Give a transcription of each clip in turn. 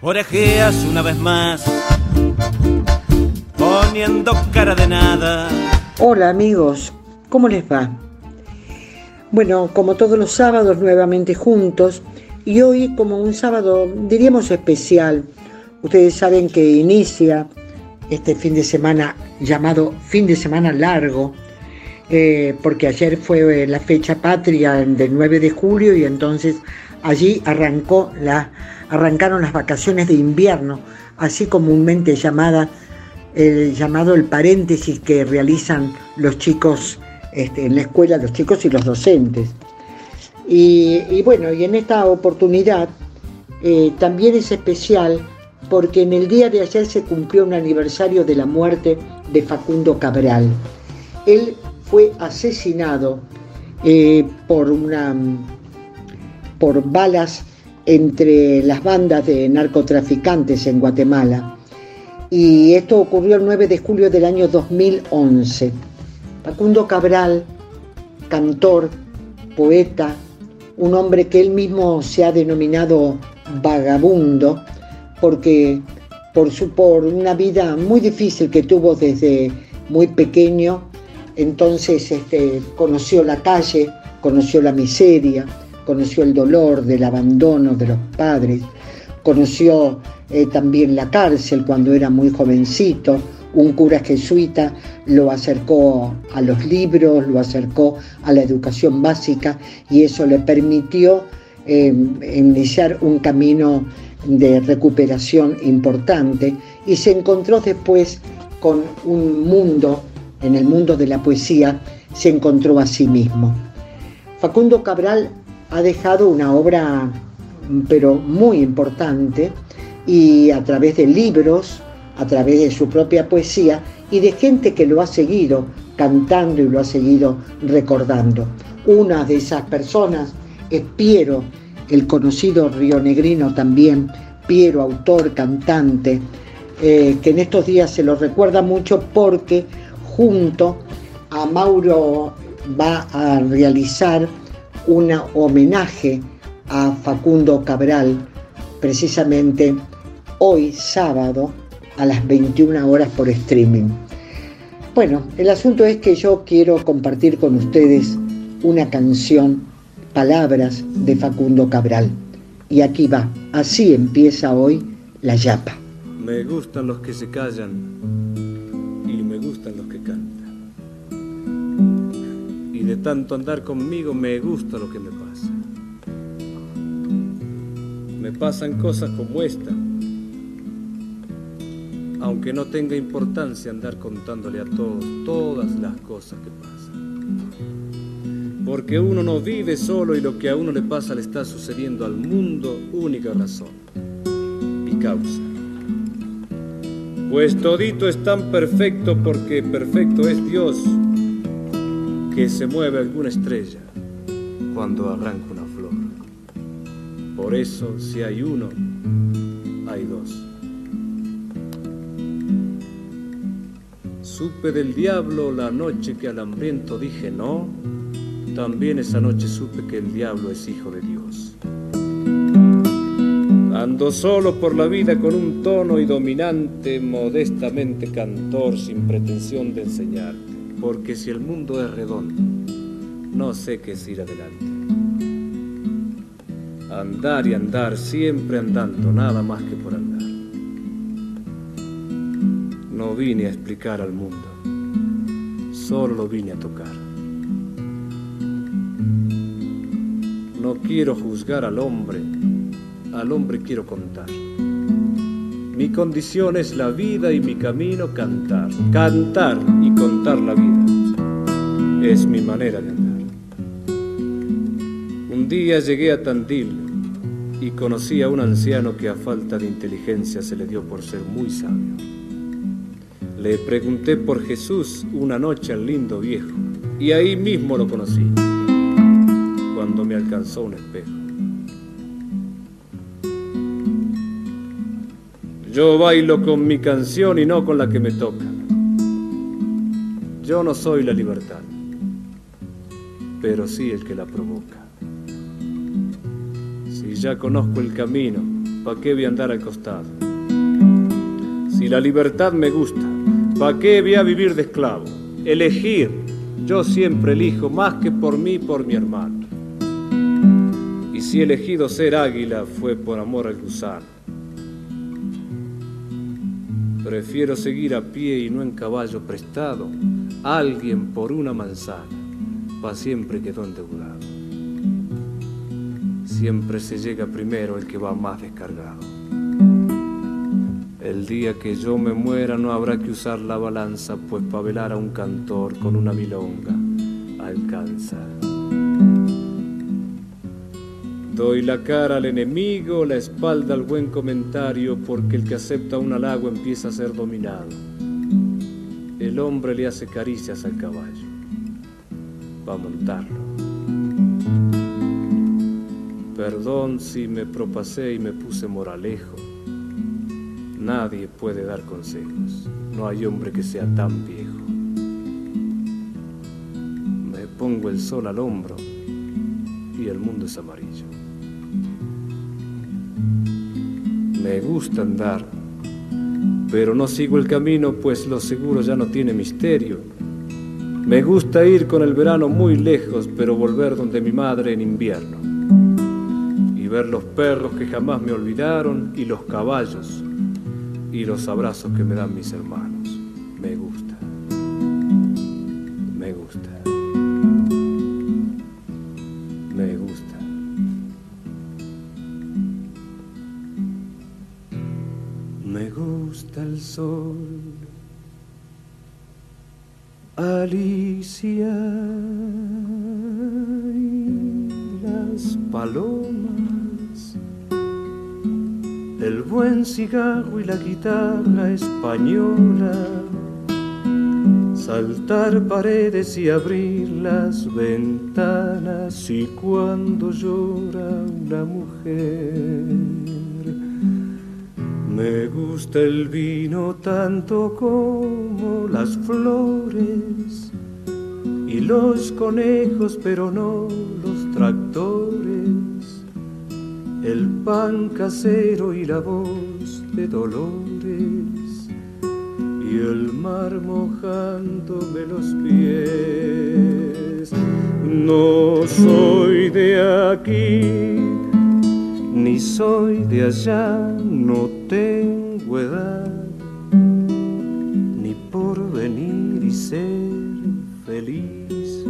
orejeas una vez más, poniendo cara de nada. Hola amigos, ¿cómo les va? Bueno, como todos los sábados nuevamente juntos y hoy como un sábado diríamos especial. Ustedes saben que inicia este fin de semana llamado fin de semana largo, eh, porque ayer fue la fecha patria del 9 de julio y entonces allí arrancó la, arrancaron las vacaciones de invierno, así comúnmente llamada, el llamado el paréntesis que realizan los chicos este, en la escuela, los chicos y los docentes. Y, bueno, y en esta oportunidad eh, también es especial porque en el día de ayer se cumplió un aniversario de la muerte de Facundo Cabral. Él fue asesinado eh, por, una, por balas entre las bandas de narcotraficantes en Guatemala. Y esto ocurrió el 9 de julio del año 2011. Facundo Cabral, cantor, poeta, un hombre que él mismo se ha denominado vagabundo, porque por, su, por una vida muy difícil que tuvo desde muy pequeño, entonces este, conoció la calle, conoció la miseria, conoció el dolor del abandono de los padres, conoció eh, también la cárcel cuando era muy jovencito, un cura jesuita lo acercó a los libros, lo acercó a la educación básica y eso le permitió eh, iniciar un camino de recuperación importante y se encontró después con un mundo, en el mundo de la poesía, se encontró a sí mismo. Facundo Cabral ha dejado una obra pero muy importante y a través de libros, a través de su propia poesía y de gente que lo ha seguido cantando y lo ha seguido recordando. Una de esas personas es Piero, el conocido rionegrino también, Piero, autor, cantante, eh, que en estos días se lo recuerda mucho porque junto a Mauro va a realizar un homenaje a Facundo Cabral, precisamente hoy sábado a las 21 horas por streaming. Bueno, el asunto es que yo quiero compartir con ustedes una canción, palabras de Facundo Cabral. Y aquí va, así empieza hoy la yapa. Me gustan los que se callan tanto andar conmigo me gusta lo que me pasa. Me pasan cosas como esta aunque no tenga importancia andar contándole a todos todas las cosas que pasan. Porque uno no vive solo y lo que a uno le pasa le está sucediendo al mundo, única razón y causa. Pues todito es tan perfecto porque perfecto es Dios que se mueve alguna estrella cuando arranca una flor. Por eso si hay uno, hay dos. Supe del diablo la noche que al hambriento dije no, también esa noche supe que el diablo es hijo de Dios. Ando solo por la vida con un tono y dominante, modestamente cantor, sin pretensión de enseñarte, porque si el mundo es redondo, no sé qué es ir adelante. Andar y andar, siempre andando, nada más que por andar. No vine a explicar al mundo, solo lo vine a tocar. No quiero juzgar al hombre, al hombre quiero contar. Mi condición es la vida y mi camino cantar. Cantar contar la vida es mi manera de andar. Un día llegué a Tandil y conocí a un anciano que a falta de inteligencia se le dio por ser muy sabio. Le pregunté por Jesús una noche al lindo viejo y ahí mismo lo conocí, cuando me alcanzó un espejo. Yo bailo con mi canción y no con la que me toca. Yo no soy la libertad, pero sí el que la provoca. Si ya conozco el camino, ¿pa' qué voy a andar al costado? Si la libertad me gusta, ¿pa' qué voy a vivir de esclavo? Elegir, yo siempre elijo más que por mí, por mi hermano. Y si he elegido ser águila fue por amor al gusano. Prefiero seguir a pie y no en caballo prestado, alguien por una manzana, pa' siempre quedó endeudado. Siempre se llega primero el que va más descargado. El día que yo me muera no habrá que usar la balanza, pues pa' velar a un cantor con una milonga alcanza. Doy la cara al enemigo, la espalda al buen comentario, porque el que acepta un halago empieza a ser dominado. El hombre le hace caricias al caballo para montarlo. Perdón si me propasé y me puse moralejo. Nadie puede dar consejos, no hay hombre que sea tan viejo. Me pongo el sol al hombro y el mundo es amarillo. Me gusta andar, pero no sigo el camino, pues lo seguro ya no tiene misterio. Me gusta ir con el verano muy lejos, pero volver donde mi madre en invierno. Y ver los perros que jamás me olvidaron y los caballos y los abrazos que me dan mis hermanos. Cigarro y la guitarra española, saltar paredes y abrir las ventanas y cuando llora una mujer. Me gusta el vino tanto como las flores y los conejos, pero no los tractores, el pan casero y la voz de dolores y el mar mojándome los pies. No soy de aquí ni soy de allá, no tengo edad, ni por venir y ser feliz.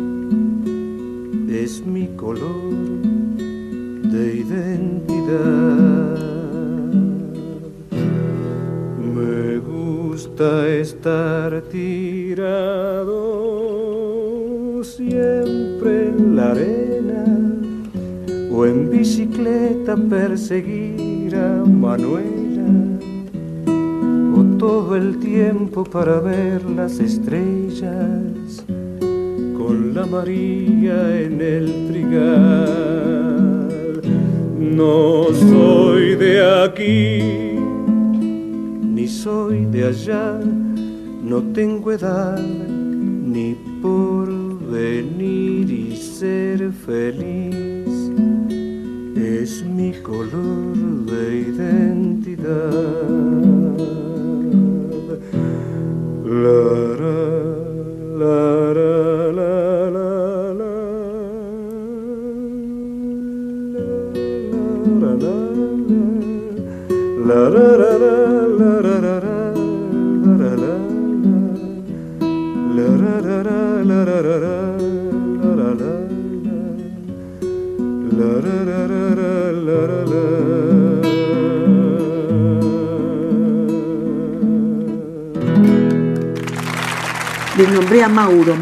Es mi color de identidad. Estar tirado siempre en la arena o en bicicleta perseguir a Manuela, o todo el tiempo para ver las estrellas con la María en el trigal. No soy de aquí, soy de allá, no tengo edad ni por venir y ser feliz es mi color de identidad. La,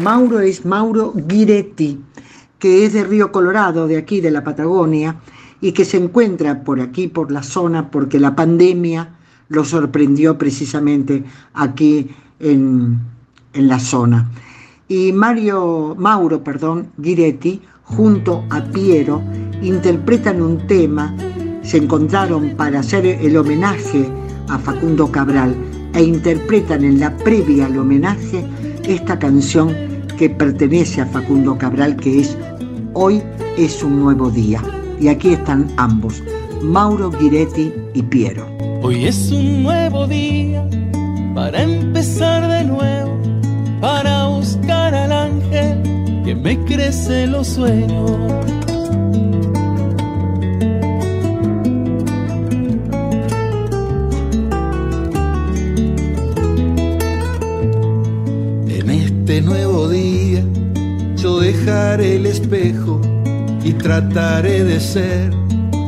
Mauro. Es Mauro Giretti, que es de Río Colorado, de aquí, de la Patagonia, y que se encuentra por aquí, por la zona, porque la pandemia lo sorprendió precisamente aquí en, en la zona. Y Mario, Mauro perdón, Giretti, junto a Piero, interpretan un tema, se encontraron para hacer el homenaje a Facundo Cabral e interpretan en la previa al homenaje esta canción que pertenece a Facundo Cabral, que es Hoy es un nuevo día. Y aquí están ambos, Mauro Giretti y Piero. Hoy es un nuevo día para empezar de nuevo, para buscar al ángel que me crece los sueños. Este nuevo día yo dejaré el espejo y trataré de ser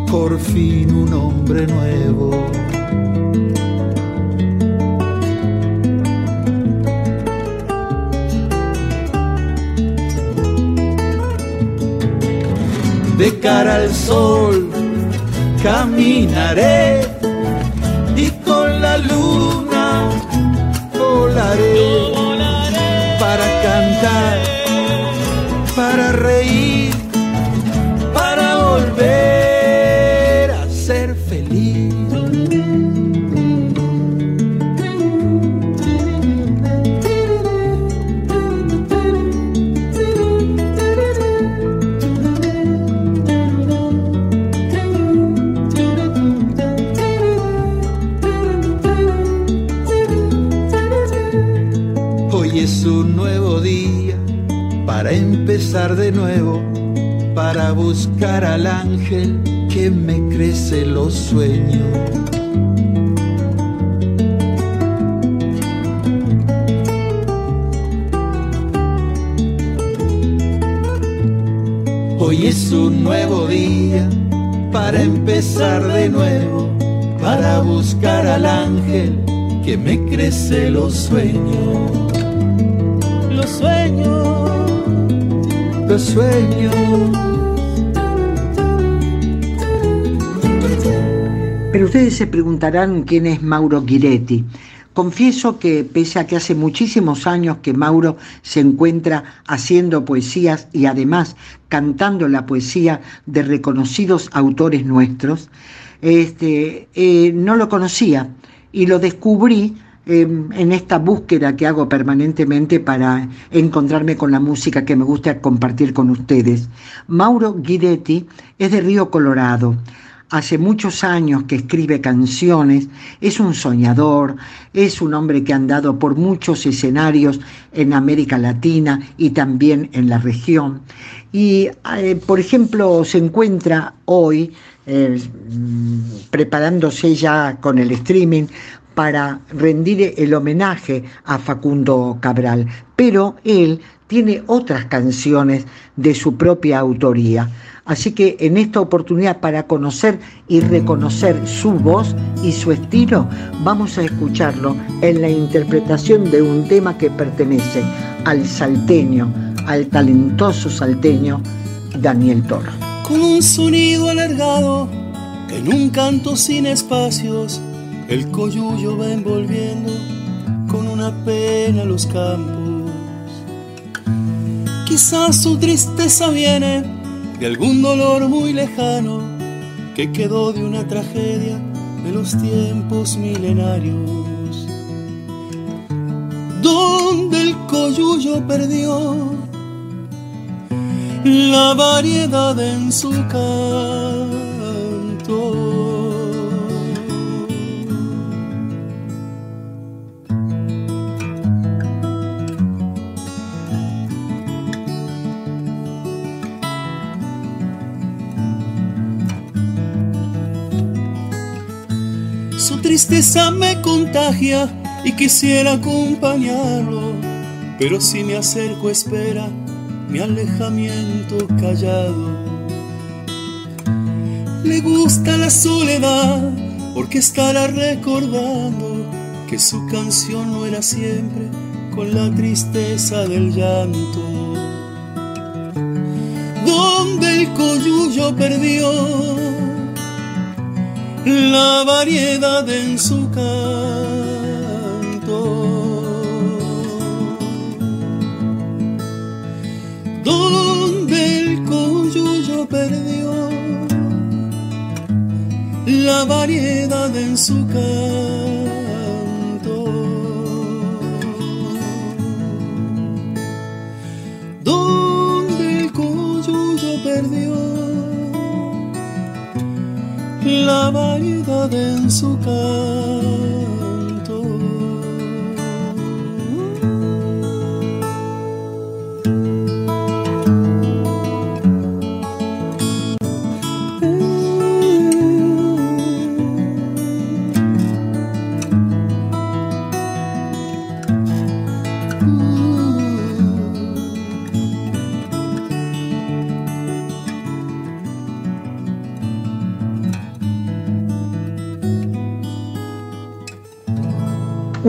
por fin un hombre nuevo. De cara al sol caminaré y con la luna volaré para buscar al ángel que me crece los sueños. Hoy es un nuevo día para empezar de nuevo, para buscar al ángel que me crece los sueños. Los sueños, los sueños. Pero ustedes se preguntarán quién es Mauro Giretti. Confieso que pese a que hace muchísimos años que Mauro se encuentra haciendo poesías y además cantando la poesía de reconocidos autores nuestros, este, eh, no lo conocía y lo descubrí eh, en esta búsqueda que hago permanentemente para encontrarme con la música que me gusta compartir con ustedes. Mauro Guidetti es de Río Colorado. Hace muchos años que escribe canciones, es un soñador, es un hombre que ha andado por muchos escenarios en América Latina y también en la región. Y, eh, por ejemplo, se encuentra hoy eh, preparándose ya con el streaming para rendir el homenaje a Facundo Cabral, pero él tiene otras canciones de su propia autoría. Así que en esta oportunidad para conocer y reconocer su voz y su estilo, vamos a escucharlo en la interpretación de un tema que pertenece al salteño, al talentoso salteño Daniel Toro. Con un sonido alargado, en un canto sin espacios, el coyuyo va envolviendo con una pena los campos. Quizás su tristeza viene de algún dolor muy lejano que quedó de una tragedia de los tiempos milenarios. Donde el coyuyo perdió la variedad en su canto. Tristeza me contagia y quisiera acompañarlo, pero si me acerco espera mi alejamiento callado. Le gusta la soledad porque estará recordando que su canción no era siempre con la tristeza del llanto. Donde el coyuyo perdió la variedad en su canto. Donde el coyuyo perdió la variedad en su canto. En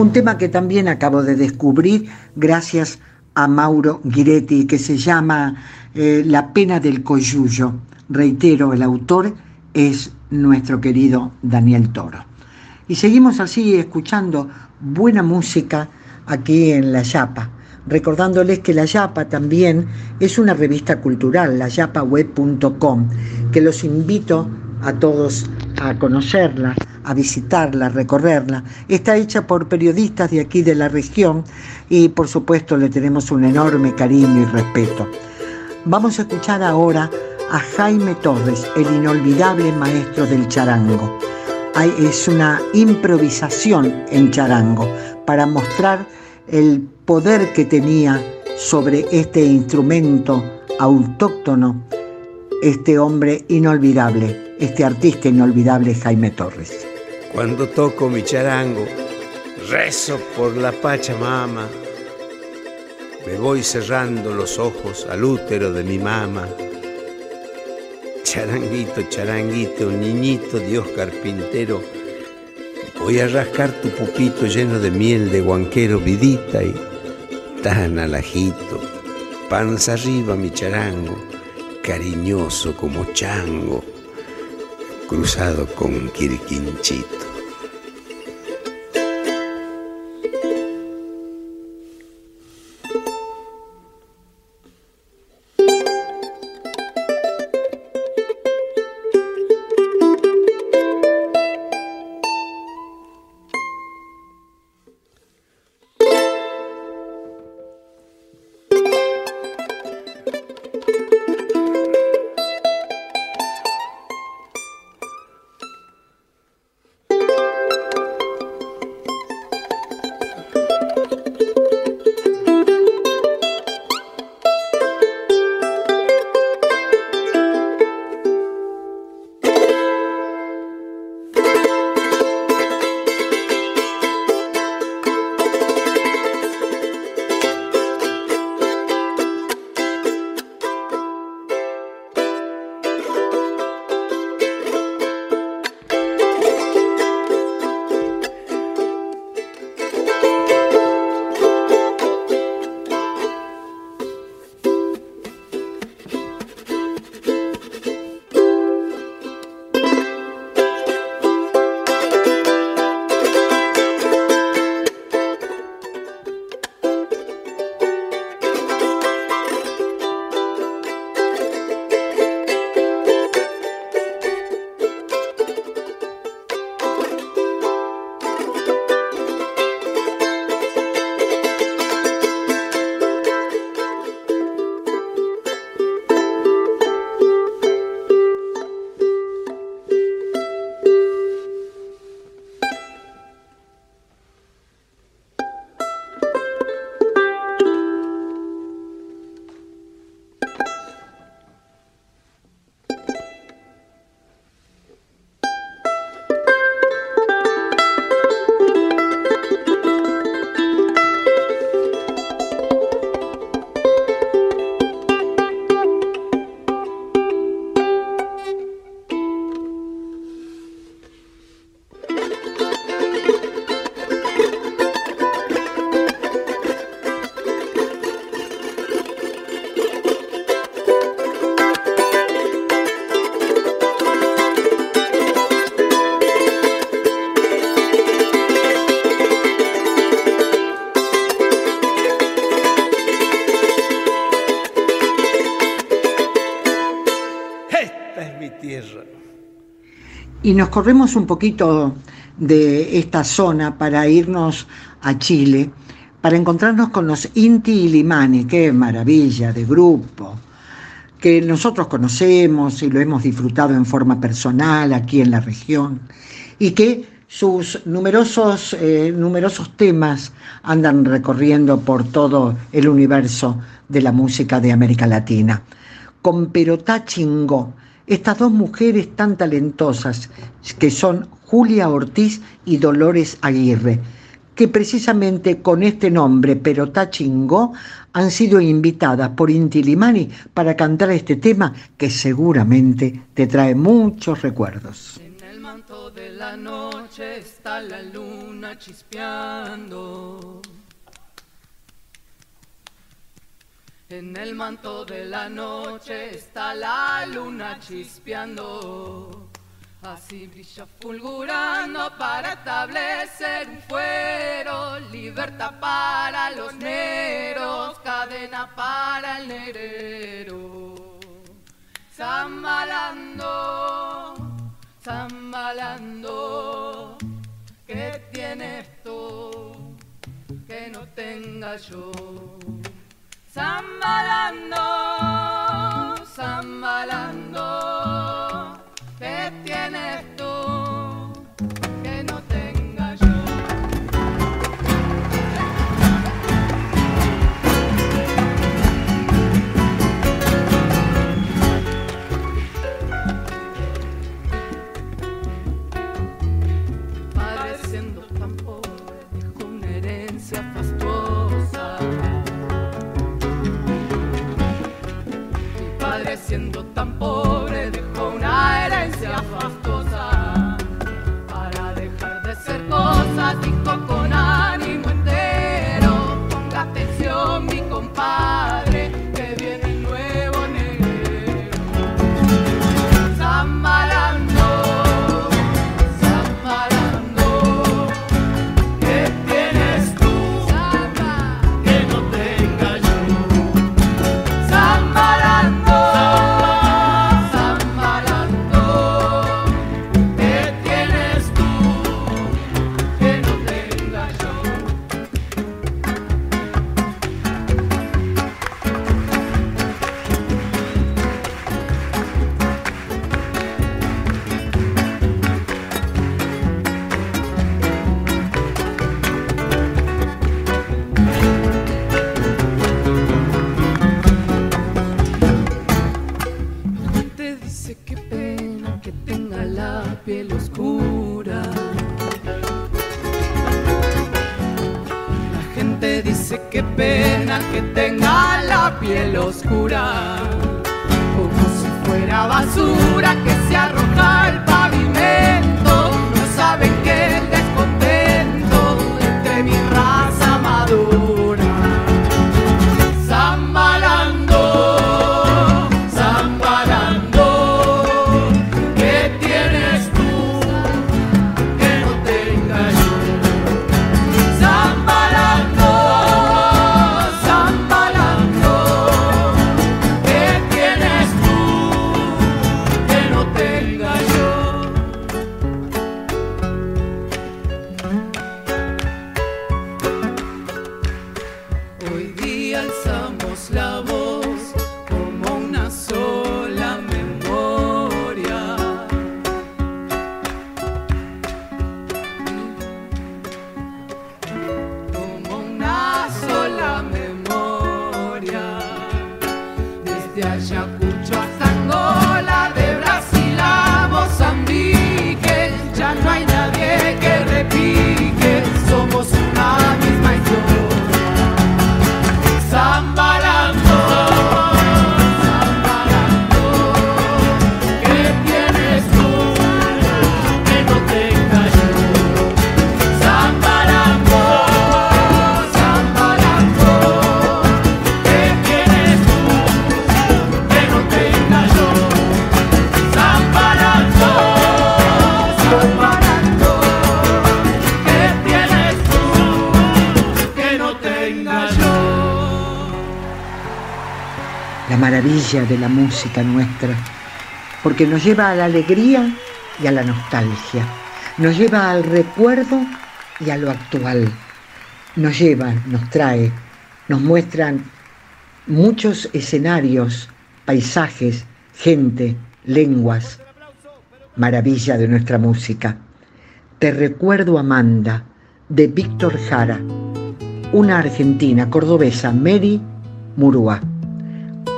Un tema que también acabo de descubrir gracias a Mauro Giretti, que se llama eh, La pena del coyullo. Reitero, el autor es nuestro querido Daniel Toro. Y seguimos así escuchando buena música aquí en La Yapa, recordándoles que La Yapa también es una revista cultural, layapaweb.com, que los invito a todos a conocerla, a visitarla, a recorrerla. Está hecha por periodistas de aquí de la región y por supuesto le tenemos un enorme cariño y respeto. Vamos a escuchar ahora a Jaime Torres, el inolvidable maestro del charango. es una improvisación en charango para mostrar el poder que tenía sobre este instrumento autóctono este hombre inolvidable, este artista inolvidable Jaime Torres. Cuando toco mi charango, rezo por la Pachamama, me voy cerrando los ojos al útero de mi mamá. Charanguito, charanguito, niñito Dios carpintero, voy a rascar tu pupito lleno de miel de guanquero, vidita y tan alajito, panza arriba mi charango, cariñoso como chango cruzado con Quirquinchito. Y nos corremos un poquito de esta zona para irnos a Chile, para encontrarnos con los Inti y Limani, qué maravilla de grupo. que nosotros conocemos y lo hemos disfrutado en forma personal aquí en la región, y que sus numerosos, eh, numerosos temas andan recorriendo por todo el universo de la música de América Latina. Con Perotá Chingó, estas dos mujeres tan talentosas que son Julia Ortiz y Dolores Aguirre, que precisamente con este nombre, Perotá Chingó, han sido invitadas por Inti Limani para cantar este tema que seguramente te trae muchos recuerdos. En el manto de la noche está la luna chispeando. En el manto de la noche está la luna chispeando. Así brilla fulgurando para establecer un fuero, libertad para los negros, cadena para el negrero. Zambalando, zambalando, ¿qué tienes tú que no tenga yo? Zambalando, zambalando, ¿qué tienes tú siendo tan Día alzamos la voz música nuestra, porque nos lleva a la alegría y a la nostalgia, nos lleva al recuerdo y a lo actual, nos lleva, nos trae, nos muestran muchos escenarios paisajes, gente, lenguas, maravilla de nuestra música. Te recuerdo Amanda, de Víctor Jara, una argentina cordobesa, Mary Murúa.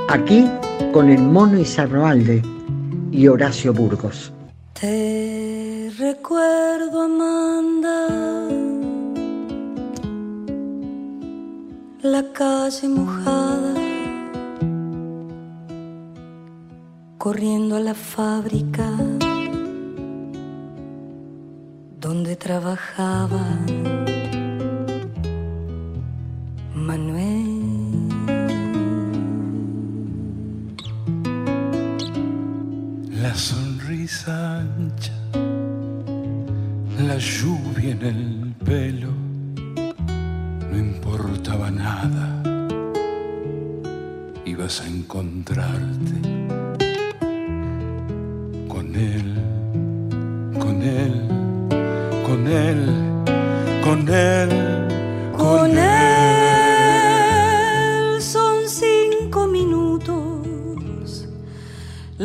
Aquí con el mono Isarroalde y Horacio Burgos. Te recuerdo Amanda, la calle mojada, corriendo a la fábrica donde trabajaba Manuel. La sonrisa ancha, la lluvia en el pelo, no importaba nada, ibas a encontrarte con él, con él, con él, con él,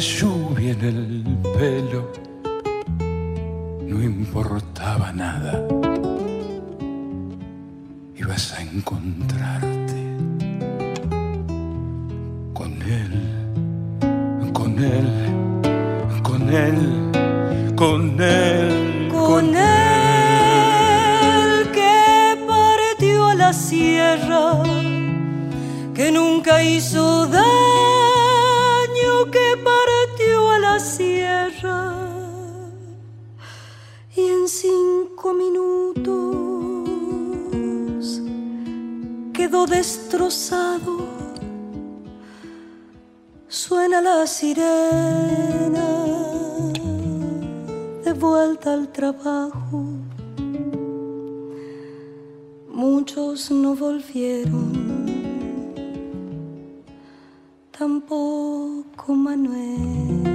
lluvia en el pelo, no importaba nada, ibas a encontrarte con él, con él, con él, con él, Con él. que partió a la sierra, que nunca hizo destrozado. Suena la sirena de vuelta al trabajo. Muchos no volvieron, tampoco Manuel.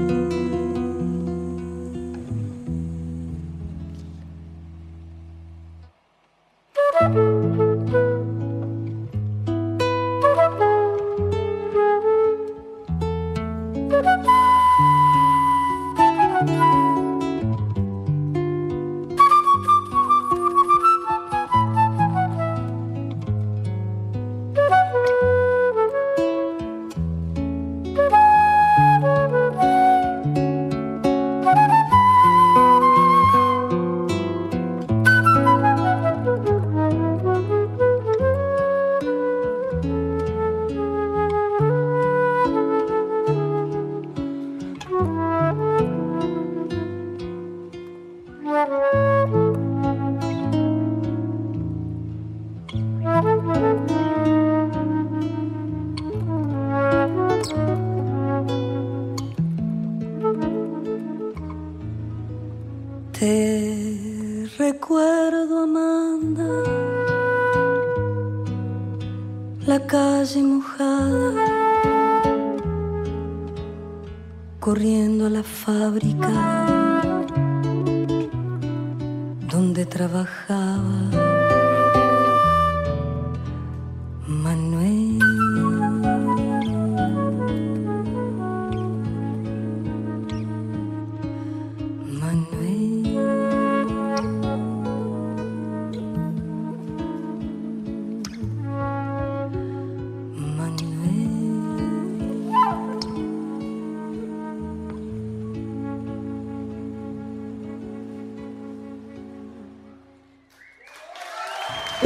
Fábrica donde trabajaba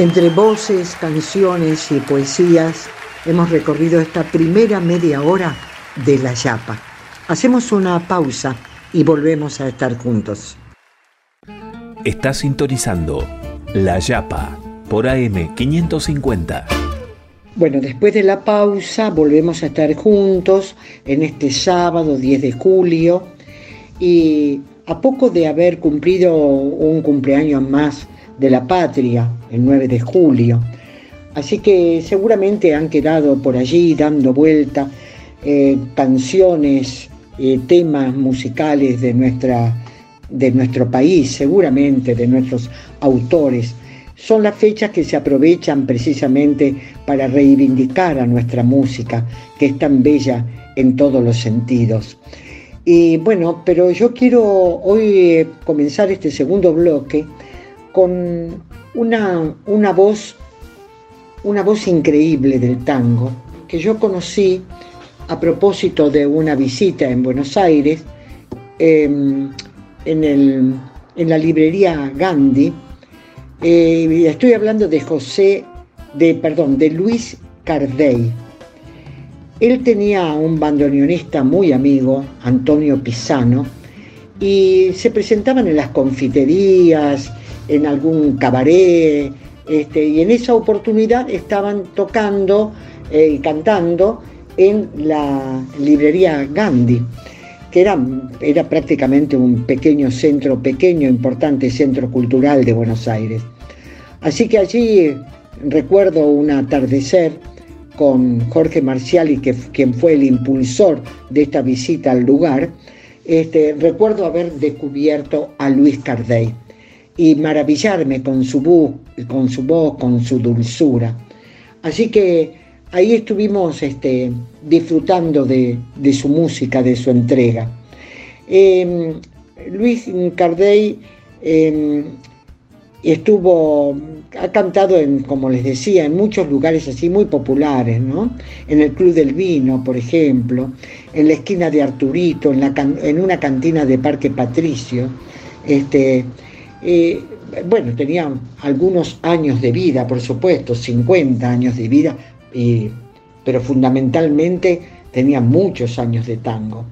Entre voces, canciones y poesías hemos recorrido esta primera media hora de La Yapa. Hacemos una pausa y volvemos a estar juntos. Está sintonizando La Yapa por AM 550. Bueno, después de la pausa volvemos a estar juntos en este sábado 10 de julio y a poco de haber cumplido un cumpleaños más de la patria, el 9 de julio. Así que seguramente han quedado por allí dando vuelta eh, canciones, eh, temas musicales de, nuestra, de nuestro país, seguramente de nuestros autores. Son las fechas que se aprovechan precisamente para reivindicar a nuestra música, que es tan bella en todos los sentidos. Y bueno, pero yo quiero hoy eh, comenzar este segundo bloque con una, una, voz, una voz increíble del tango que yo conocí a propósito de una visita en Buenos Aires, em, en, la librería Gandhi. Eh, estoy hablando de José, de, perdón, de Luis Cardey. Él tenía un bandoneonista muy amigo, Antonio Pisano, y se presentaban en las confiterías, en algún cabaret, este, y en esa oportunidad estaban tocando eh, y cantando en la librería Gandhi, que era, era prácticamente un pequeño centro, pequeño, importante centro cultural de Buenos Aires. Así que allí recuerdo un atardecer con Jorge Marciali, que, quien fue el impulsor de esta visita al lugar, este, recuerdo haber descubierto a Luis Cardey y maravillarme con su, voz, con su voz, con su dulzura. Así que ahí estuvimos este, disfrutando de, su música, de su entrega. Em, Luis Cardey em, estuvo, ha cantado, en, como les decía, en muchos lugares así muy populares, ¿no? En el Club del Vino, por ejemplo, en la esquina de Arturito, en, la, en una cantina de Parque Patricio. Este, eh, bueno, tenía algunos años de vida, por supuesto, 50 años de vida, pero fundamentalmente tenía muchos años de tango.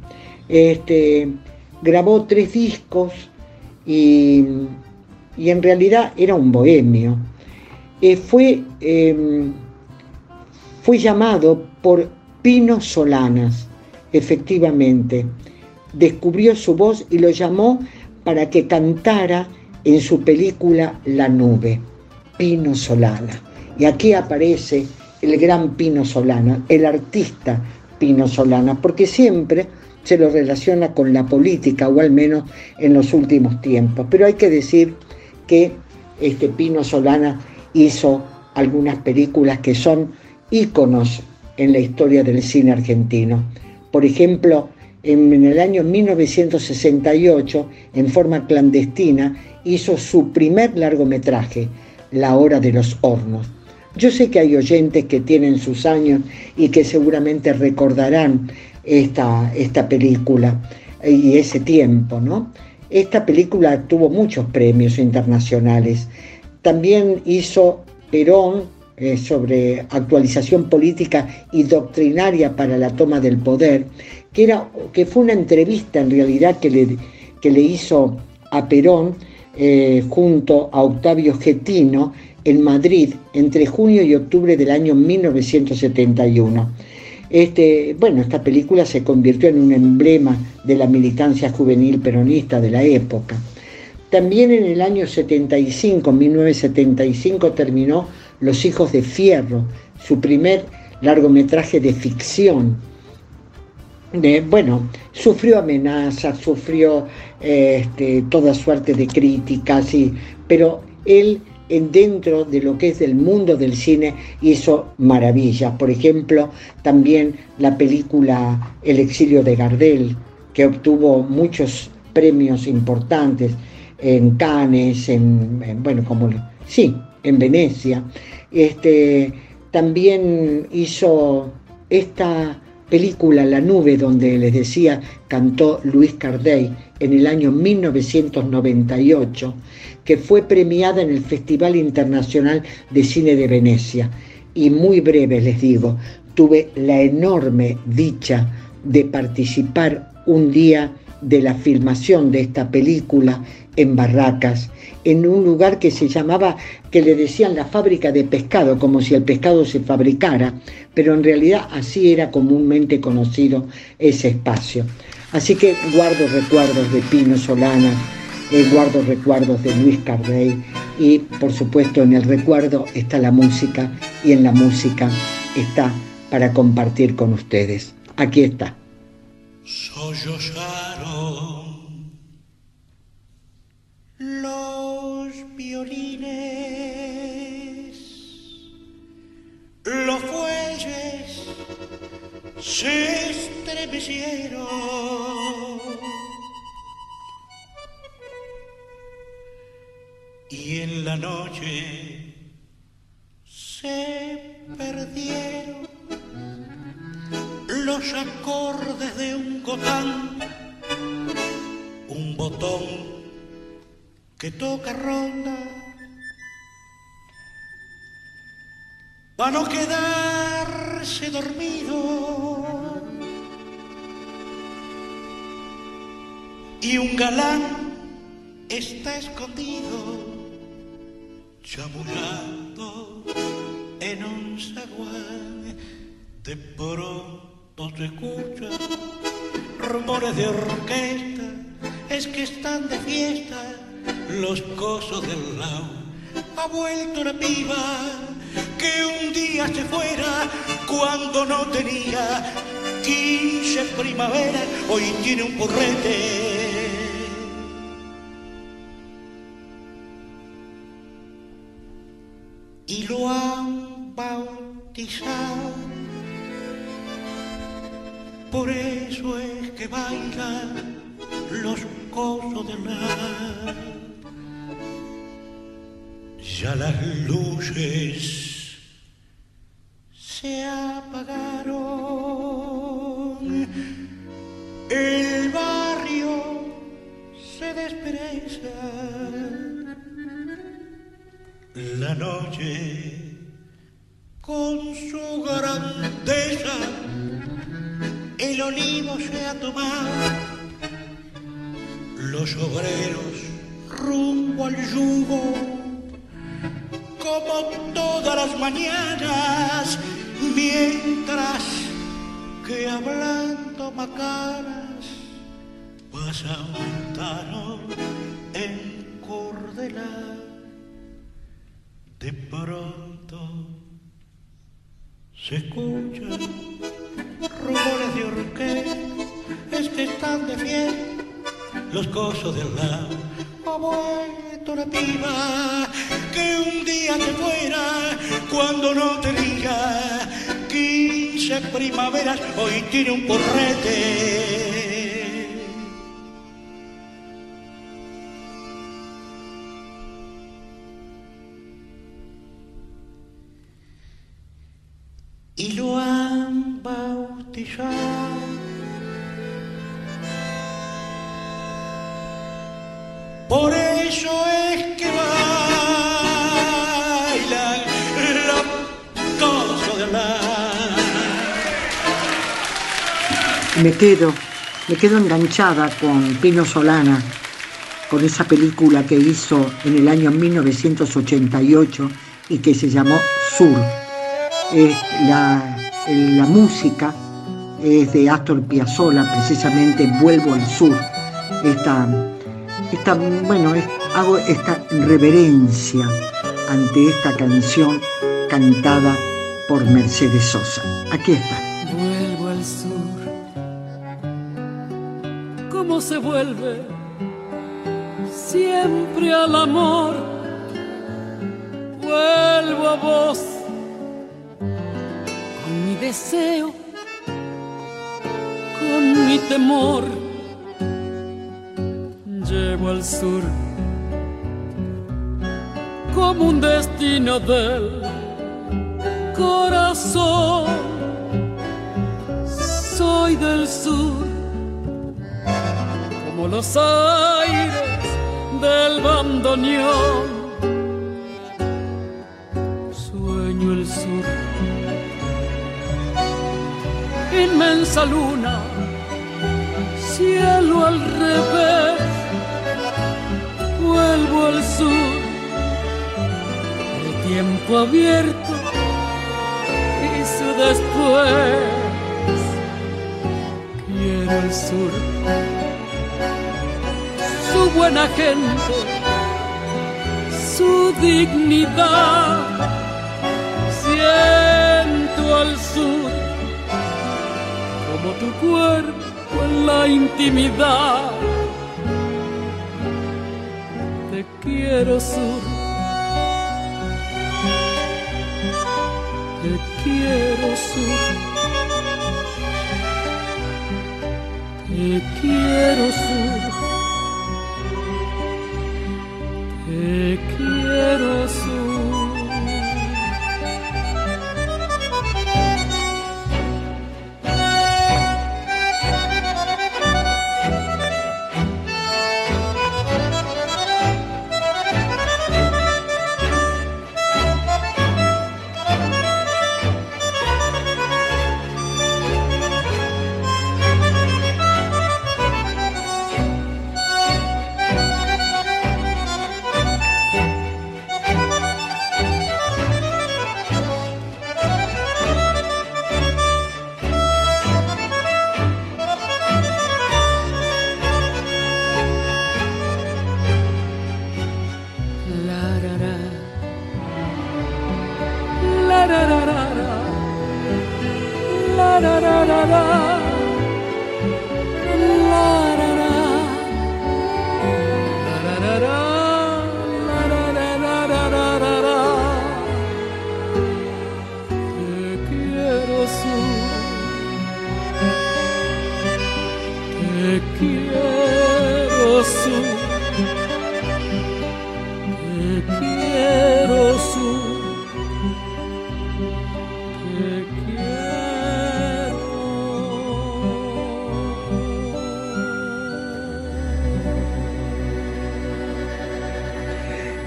Este, grabó tres discos y, en realidad era un bohemio. Eh, fue, em, fue llamado por Pino Solanas, efectivamente. Descubrió su voz y lo llamó para que cantara en su película La nube, Pino Solana. Y aquí aparece el gran Pino Solana, el artista Pino Solana, porque siempre se lo relaciona con la política, o al menos en los últimos tiempos. Pero hay que decir que este Pino Solana hizo algunas películas que son íconos en la historia del cine argentino. Por ejemplo, en, el año 1968, en forma clandestina, hizo su primer largometraje, La Hora de los Hornos. Yo sé que hay oyentes que tienen sus años y que seguramente recordarán esta, esta película y ese tiempo, ¿no? Esta película tuvo muchos premios internacionales. También hizo Perón eh, sobre actualización política y doctrinaria para la toma del poder, que, era, que fue una entrevista en realidad que le, que le hizo a Perón eh, junto a Octavio Getino en Madrid entre junio y octubre del año 1971. Este, bueno, esta película se convirtió en un emblema de la militancia juvenil peronista de la época. También en el año 75, 1975, terminó Los Hijos de Fierro, su primer largometraje de ficción, bueno, sufrió amenazas, sufrió este, toda suerte de críticas, pero él dentro de lo que es el mundo del cine hizo maravillas. Por ejemplo, también la película El exilio de Gardel, que obtuvo muchos premios importantes en Cannes, en, bueno, como sí, en Venecia. Este, también hizo esta película La nube, donde les decía, cantó Luis Cardey en el año 1998, que fue premiada en el Festival Internacional de Cine de Venecia. Y muy breve les digo, tuve la enorme dicha de participar un día de la filmación de esta película en Barracas, en un lugar que se llamaba, que le decían la fábrica de pescado, como si el pescado se fabricara, pero en realidad así era comúnmente conocido ese espacio. Así que guardo recuerdos de Pino Solana, eh, guardo recuerdos de Luis Cardey y por supuesto en el recuerdo está la música y en la música está para compartir con ustedes. Aquí está. Violines, los fuelles se estremecieron. Y en la noche se perdieron los acordes de un gotán, un botón que toca ronda. Para no quedarse dormido. Y un galán está escondido chamullando en un zaguán. De pronto se escuchan rumores de orquesta es que están de fiesta los cosos del lao. Ha vuelto una piba que un día se fuera cuando no tenía 15 primavera, hoy tiene un porrete. Y lo han bautizado, por eso es que bailan los cosos del la ya las luces se apagaron, el barrio se despereza, la noche con su grandeza, el olivo se ha tomado, los obreros rumbo al yugo como todas las mañanas, mientras que hablando macaras pasa un tano en cordela. De pronto se escuchan rumores de orquesta, es que están de fiesta los cosos del lado. Oh, la piba que un día te fuera cuando no tenía quince primaveras, hoy tiene un porrete. Y lo han bautizado Me quedo, me quedo enganchada con Pino Solana, con esa película que hizo en el año 1988 y que se llamó Sur. la, la música es de Astor Piazzolla, precisamente Vuelvo al Sur. Esta esta, bueno, hago esta reverencia ante esta canción cantada por Mercedes Sosa. Aquí está. Vuelvo al sur. ¿Cómo se vuelve? Siempre al amor. Vuelvo a vos. Con mi deseo. Con mi temor llevo al sur como un destino del corazón. soy del sur, como los aires del bandoneón. Sueño el sur, inmensa luna, cielo al revés, vuelvo al sur, el tiempo abierto y su después el sur, su buena gente, su dignidad. Siento al sur como tu cuerpo en la intimidad. Te quiero sur. Te quiero sur. Te quiero sur, te quiero sur.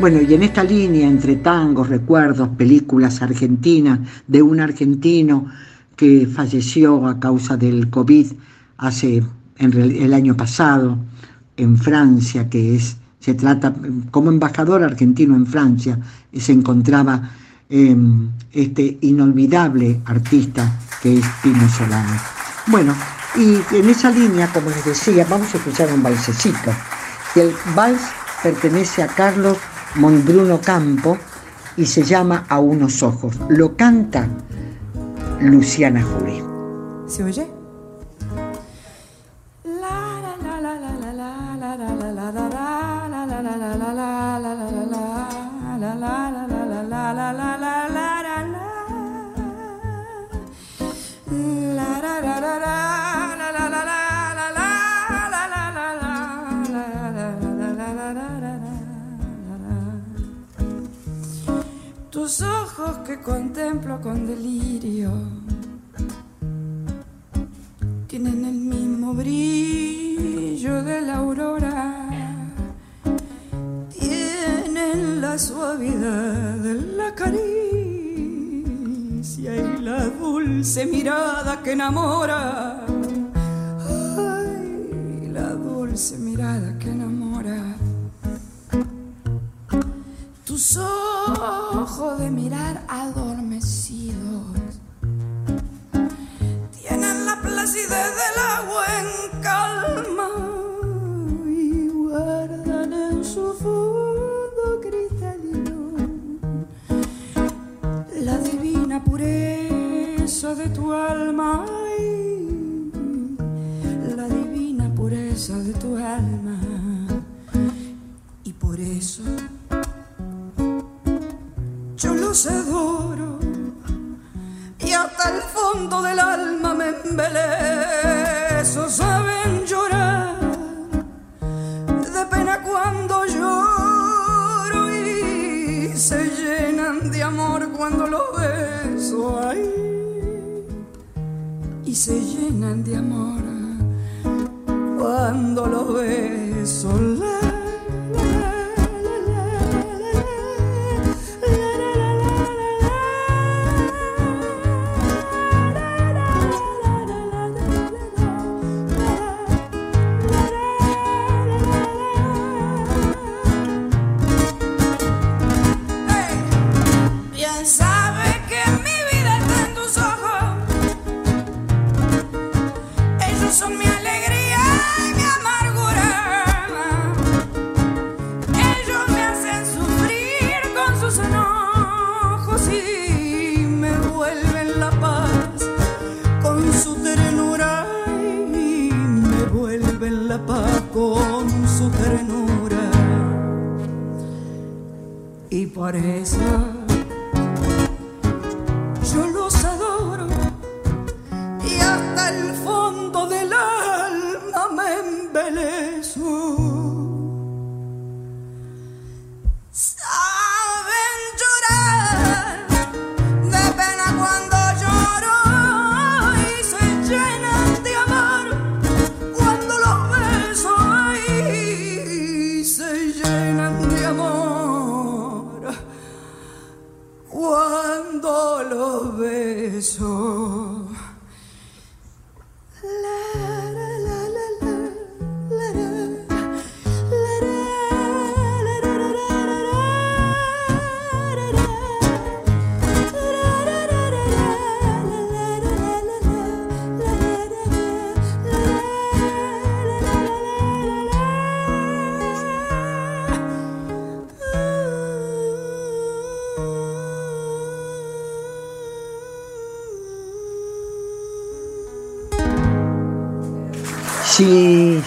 Bueno, y en esta línea entre tangos, recuerdos, películas argentinas de un argentino que falleció a causa del COVID hace el año pasado en Francia, que es se trata como embajador argentino en Francia, se encontraba em, este inolvidable artista que es Pino Solano. Bueno, y en esa línea, como les decía, vamos a escuchar un balsecito. El vals pertenece a Carlos Mondruno Campo y se llama A unos ojos. Lo canta Luciana Jury. ¿Se oye? Que enamora.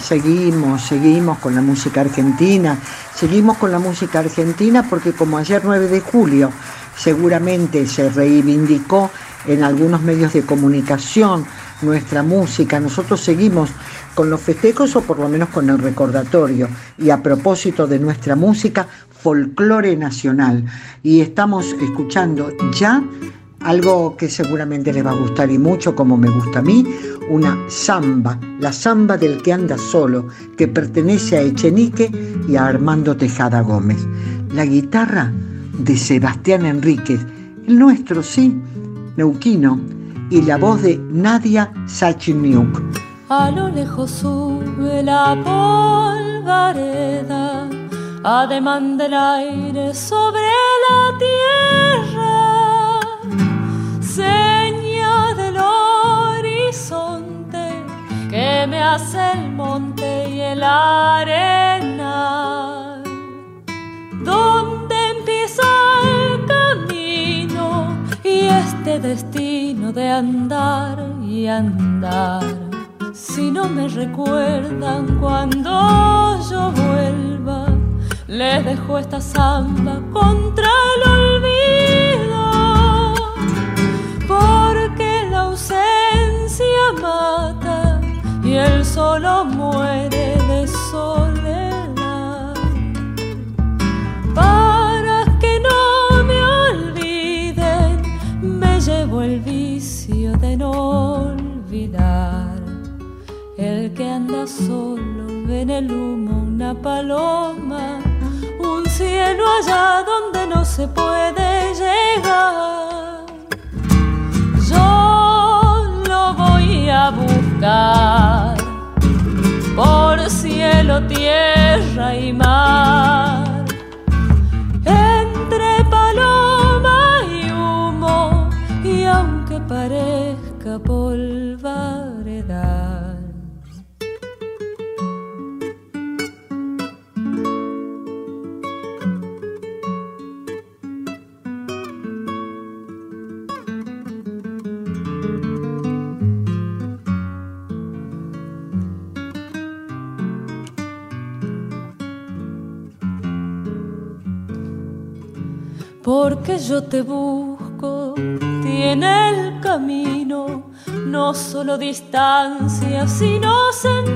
Seguimos, seguimos con la música argentina, seguimos con la música argentina porque como ayer 9 de julio seguramente se reivindicó en algunos medios de comunicación nuestra música, nosotros seguimos con los festejos o por lo menos con el recordatorio y a propósito de nuestra música, folclore nacional. Y estamos escuchando ya algo que seguramente les va a gustar y mucho, como me gusta a mí, una samba, la samba del que anda solo, que pertenece a Echenique y a Armando Tejada Gómez. La guitarra de Sebastián Enríquez, el nuestro, sí, neuquino, y la voz de Nadia Sachiniuk. A lo lejos sube la polvareda, ademán del aire sobre la tierra, seña del horizonte que me hace el monte y el arena. Donde empieza el camino y este destino de andar y andar. Si no me recuerdan cuando yo vuelva, les dejo esta samba contra el olvido. Porque la ausencia mata y el solo muere de soledad. Para que no me olviden, me llevo el vicio de no olvidar. El que anda solo ve en el humo una paloma, un cielo allá donde no se puede llegar. A buscar por cielo, tierra y mar. Entre paloma y humo, y aunque parezca porque yo te busco, tiene el camino no solo distancia, sino sentido.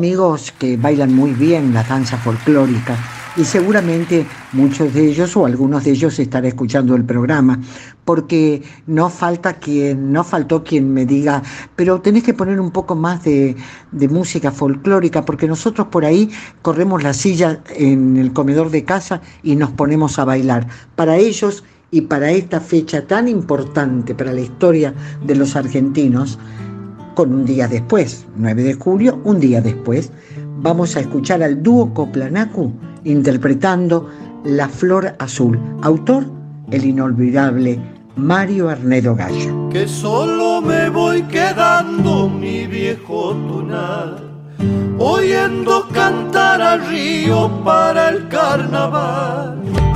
Amigos que bailan muy bien la danza folclórica y seguramente muchos de ellos o algunos de ellos estarán escuchando el programa porque no falta quien no faltó quien me diga pero tenés que poner un poco más de, de música folclórica porque nosotros por ahí corremos la silla en el comedor de casa y nos ponemos a bailar para ellos y para esta fecha tan importante para la historia de los argentinos con un día después, 9 de julio, un día después, vamos a escuchar al dúo Coplanacu interpretando La Flor Azul, autor el inolvidable Mario Arnedo Gallo. que solo me voy quedando mi viejo tunal, oyendo cantar al río para el carnaval.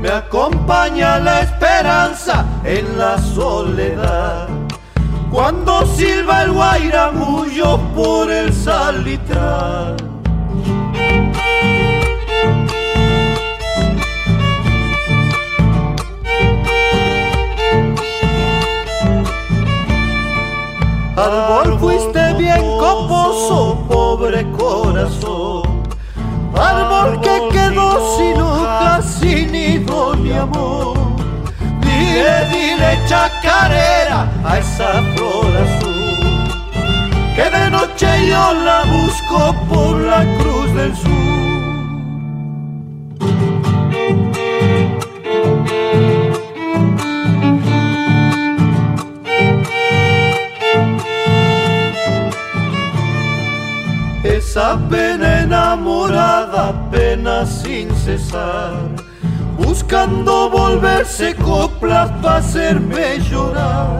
Me acompaña la esperanza en la soledad. Cuando silba el guairamullo por el salitral. Árbol fuiste bien coposo, pobre corazón. Árbol que quedó sin hojas, sin nido ni amor. Dile, dile chacarera a esa flor azul. Que de noche yo la busco por la cruz del sur. Esa pena enamorada, pena sin cesar, buscando volverse coplas para hacerme llorar.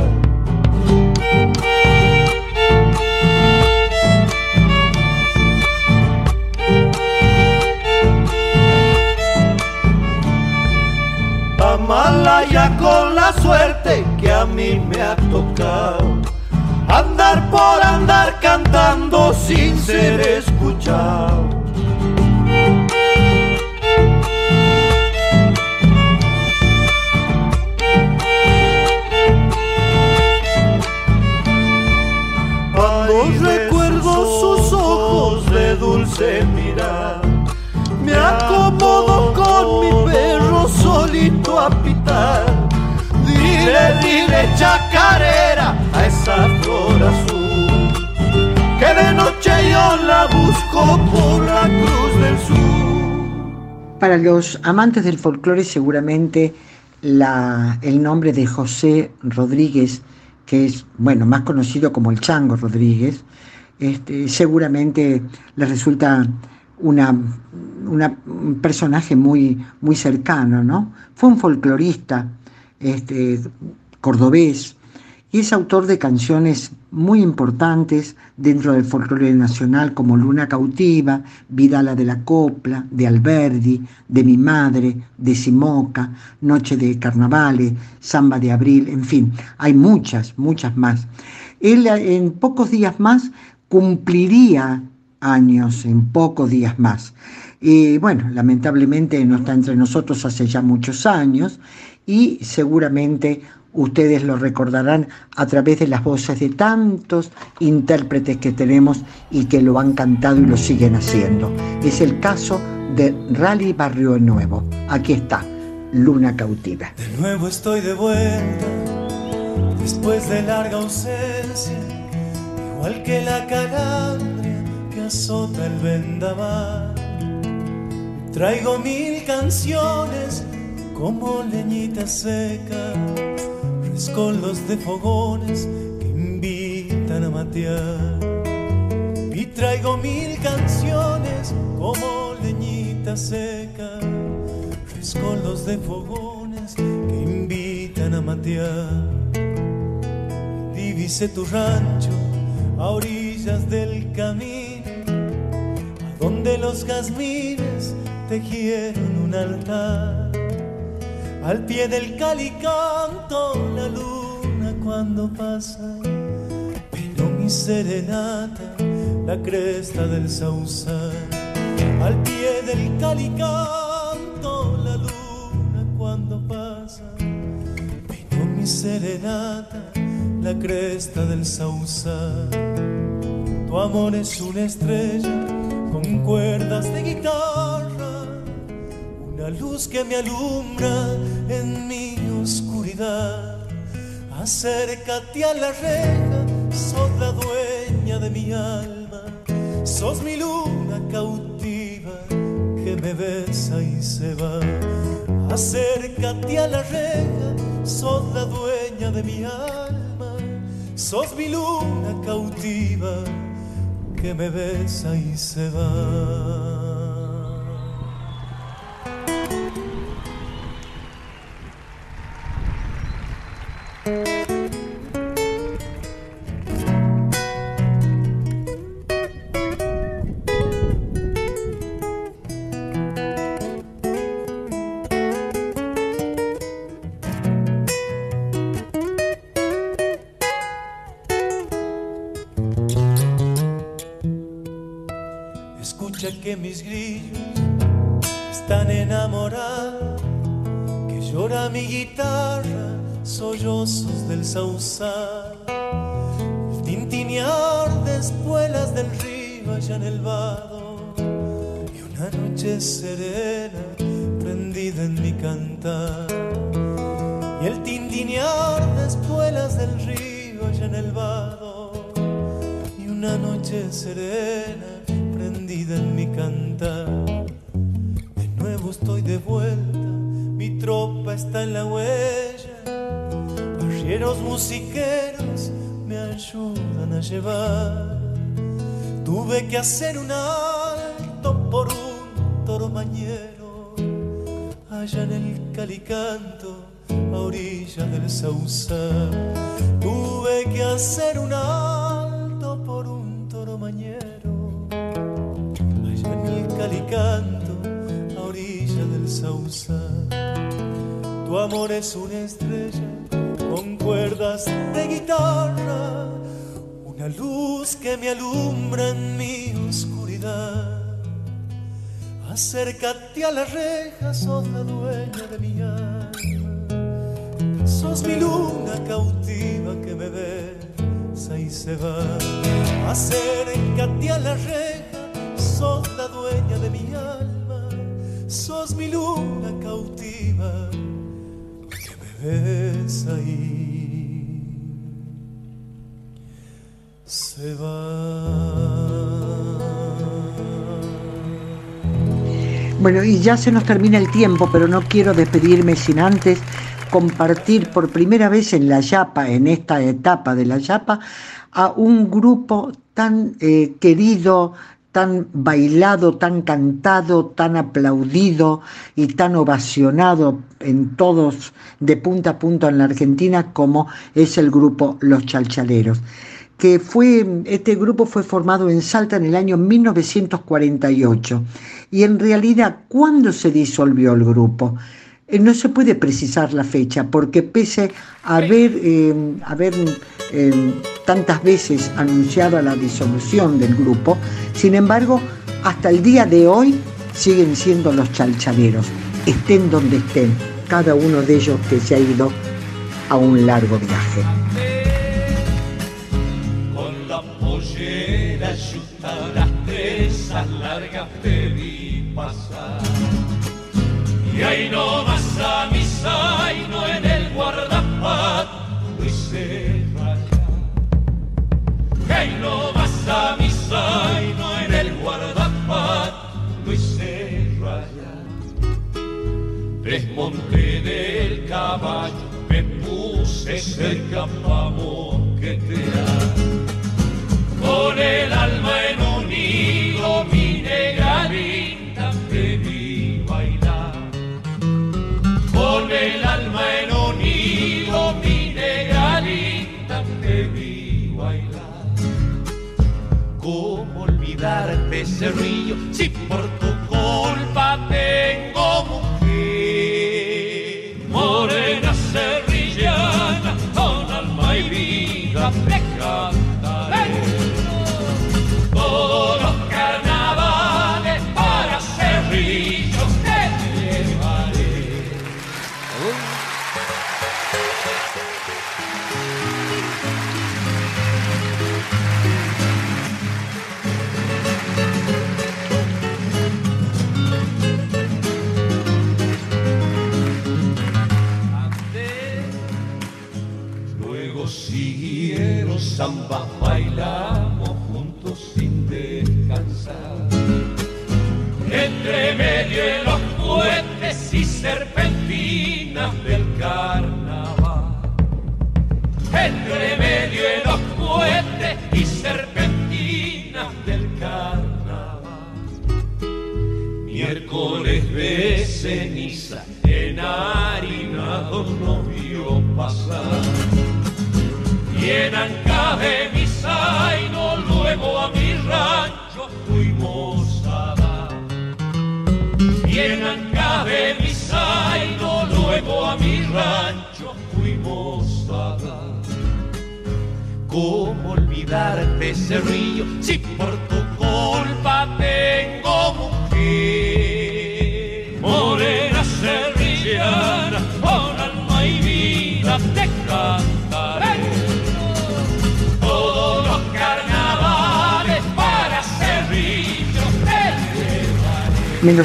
Amala ya con la suerte que a mí me ha tocado. Andar por andar cantando sin ser escuchado. Cuando recuerdo sus ojos de dulce mirar, me acomodo con mi perro solito a pitar. Dile, dile a esa flor azul, que de noche yo la busco por la cruz del sur. Para los amantes del folclore seguramente la- el nombre de José Rodríguez, que es bueno más conocido como el Chango Rodríguez, este, seguramente les resulta una- un personaje muy, muy cercano, ¿no? Fue un folclorista este, cordobés y es autor de canciones muy importantes dentro del folclore nacional como Luna Cautiva, Vidala de la Copla, de Alberdi, de Mi Madre, de Simoca, Noche de Carnavales, Samba de Abril, en fin, hay muchas, muchas más. Él en pocos días más cumpliría años, en pocos días más. Y bueno, lamentablemente no está entre nosotros hace ya muchos años y seguramente ustedes lo recordarán a través de las voces de tantos intérpretes que tenemos y que lo han cantado y lo siguen haciendo. Es el caso de Rally Barrio Nuevo. Aquí está, Luna Cautiva. De nuevo estoy de vuelta, después de larga ausencia, igual que la calandria que azota el vendaval. Traigo mil canciones como leñita seca, rescoldos de fogones que invitan a matear. Y traigo mil canciones como leñita seca, rescoldos de fogones que invitan a matear. Divise tu rancho a orillas del camino, a donde los jazmines tejieron un altar. Al pie del calicanto la luna cuando pasa, pero mi serenata la cresta del sausal. Al pie del calicanto la luna cuando pasa, pero mi serenata la cresta del sausal. Tu amor es una estrella con cuerdas de guitarra, luz que me alumbra en mi oscuridad. Acércate a la reja, sos la dueña de mi alma, sos mi luna cautiva que me besa y se va. Acércate a la reja, sos la dueña de mi alma, sos mi luna cautiva que me besa y se va. Que mis grillos están enamorados, que llora mi guitarra, sollozos del sausal, el tintinear de espuelas del río allá en el vado, y una noche serena prendida en mi cantar, y el tintinear de espuelas del río allá en el vado, y una noche serena prendida en mi cantar. De nuevo estoy de vuelta, mi tropa está en la huella. Arrieros musiqueros me ayudan a llevar. Tuve que hacer un alto por un toro mañero, allá en el calicanto, a orilla del sausal. Tuve que hacer un alto amor es una estrella con cuerdas de guitarra, una luz que me alumbra en mi oscuridad. Acércate a la reja, sos la dueña de mi alma. Sos mi luna cautiva que me besa y se va. Acércate a la reja sos la dueña de mi alma, sos mi luna cautiva y se va. Bueno, y ya se nos termina el tiempo, pero no quiero despedirme sin antes compartir por primera vez en la Yapa, en esta etapa de la Yapa, a un grupo tan eh, querido, tan bailado, tan cantado, tan aplaudido y tan ovacionado en todos de punta a punta en la Argentina como es el grupo Los Chalchaleros que fue, este grupo fue formado en Salta en el año 1948. Y en realidad, ¿cuándo se disolvió el grupo? Eh, no se puede precisar la fecha, porque pese a haber, eh, haber eh, tantas veces anunciado la disolución del grupo, sin embargo, hasta el día de hoy siguen siendo los chalchaleros, estén donde estén, cada uno de ellos que se ha ido a un largo viaje. Con la pollera yuta, las tresas largas te vi pasar. Y ahí no zaino en el guardapat, Luis Serraya. Y ahí no vas a mi zaino en el guardapat, Luis Serraya. Desmonté del caballo, me puse cerca pa' moquetear. Con el alma en un hilo, mi negra linda, El alma en un hilo, mi negra linda, te vi bailar. ¿Cómo olvidar becerrillo si por tu culpa tengo mujer? Morena serrillana, con alma y vida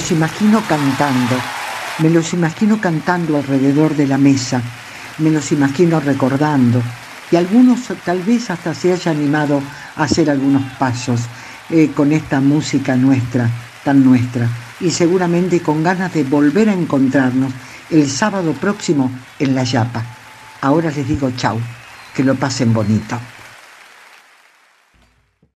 los imagino cantando, me los imagino cantando alrededor de la mesa, me los imagino recordando. Y algunos tal vez hasta se haya animado a hacer algunos pasos eh, con esta música nuestra, tan nuestra, y seguramente con ganas de volver a encontrarnos el sábado próximo en La Yapa. Ahora les digo chau, que lo pasen bonito.